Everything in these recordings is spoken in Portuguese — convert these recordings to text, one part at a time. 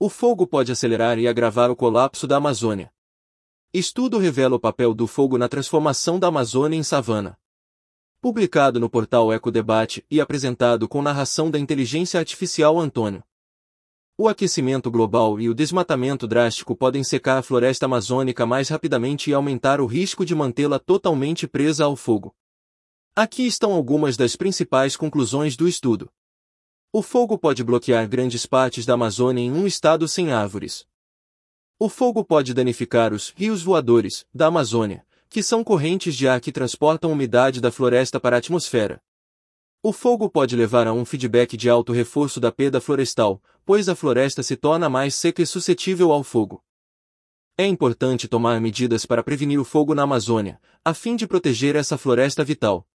O fogo pode acelerar e agravar o colapso da Amazônia. Estudo revela o papel do fogo na transformação da Amazônia em savana. Publicado no portal Ecodebate e apresentado com narração da inteligência artificial Antônio. O aquecimento global e o desmatamento drástico podem secar a floresta amazônica mais rapidamente e aumentar o risco de mantê-la totalmente presa ao fogo. Aqui estão algumas das principais conclusões do estudo. O fogo pode bloquear grandes partes da Amazônia em um estado sem árvores. O fogo pode danificar os rios voadores da Amazônia, que são correntes de ar que transportam umidade da floresta para a atmosfera. O fogo pode levar a um feedback de alto reforço da perda florestal, pois a floresta se torna mais seca e suscetível ao fogo. É importante tomar medidas para prevenir o fogo na Amazônia, a fim de proteger essa floresta vital.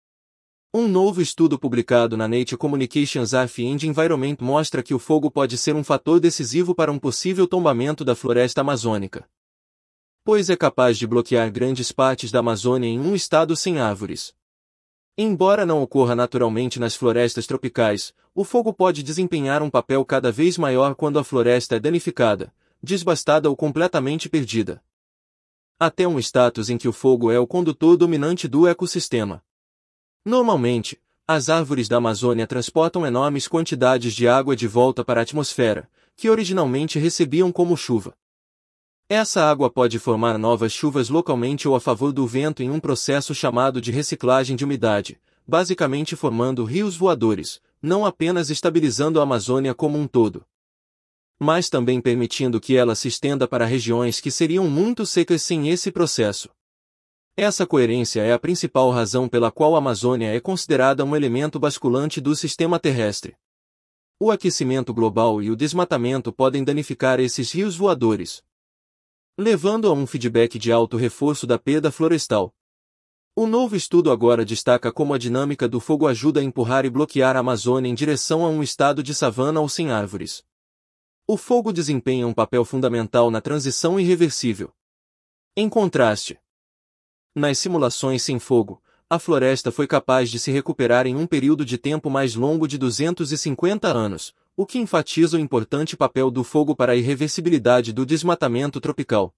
Um novo estudo publicado na Nature Communications Earth and Environment mostra que o fogo pode ser um fator decisivo para um possível tombamento da floresta amazônica. Pois é capaz de bloquear grandes partes da Amazônia em um estado sem árvores. Embora não ocorra naturalmente nas florestas tropicais, o fogo pode desempenhar um papel cada vez maior quando a floresta é danificada, desbastada ou completamente perdida. Até um status em que o fogo é o condutor dominante do ecossistema. Normalmente, as árvores da Amazônia transportam enormes quantidades de água de volta para a atmosfera, que originalmente recebiam como chuva. Essa água pode formar novas chuvas localmente ou a favor do vento em um processo chamado de reciclagem de umidade, basicamente formando rios voadores, não apenas estabilizando a Amazônia como um todo, mas também permitindo que ela se estenda para regiões que seriam muito secas sem esse processo. Essa coerência é a principal razão pela qual a Amazônia é considerada um elemento basculante do sistema terrestre. O aquecimento global e o desmatamento podem danificar esses rios voadores, levando a um feedback de alto reforço da perda florestal. O novo estudo agora destaca como a dinâmica do fogo ajuda a empurrar e bloquear a Amazônia em direção a um estado de savana ou sem árvores. O fogo desempenha um papel fundamental na transição irreversível. Em contraste, nas simulações sem fogo, a floresta foi capaz de se recuperar em um período de tempo mais longo de 250 anos, o que enfatiza o importante papel do fogo para a irreversibilidade do desmatamento tropical.